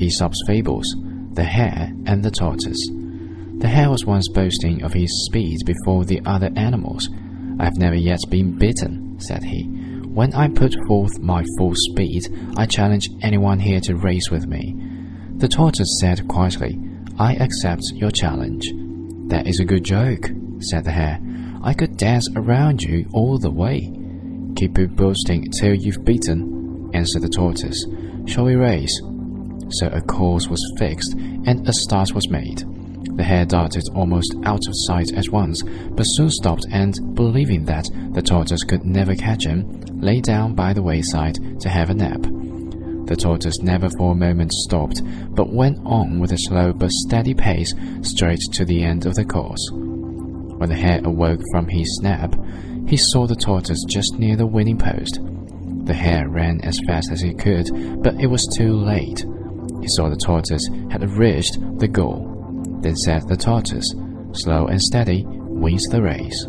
Aesop's Fables The Hare and the Tortoise. The hare was once boasting of his speed before the other animals. I have never yet been bitten, said he. When I put forth my full speed, I challenge anyone here to race with me. The tortoise said quietly, I accept your challenge. That is a good joke, said the hare. I could dance around you all the way. Keep boasting till you've beaten, answered the tortoise. Shall we race? So a course was fixed and a start was made. The hare darted almost out of sight at once, but soon stopped and, believing that the tortoise could never catch him, lay down by the wayside to have a nap. The tortoise never for a moment stopped, but went on with a slow but steady pace straight to the end of the course. When the hare awoke from his nap, he saw the tortoise just near the winning post. The hare ran as fast as he could, but it was too late. He saw the tortoise had reached the goal. Then said the tortoise, Slow and steady wins the race.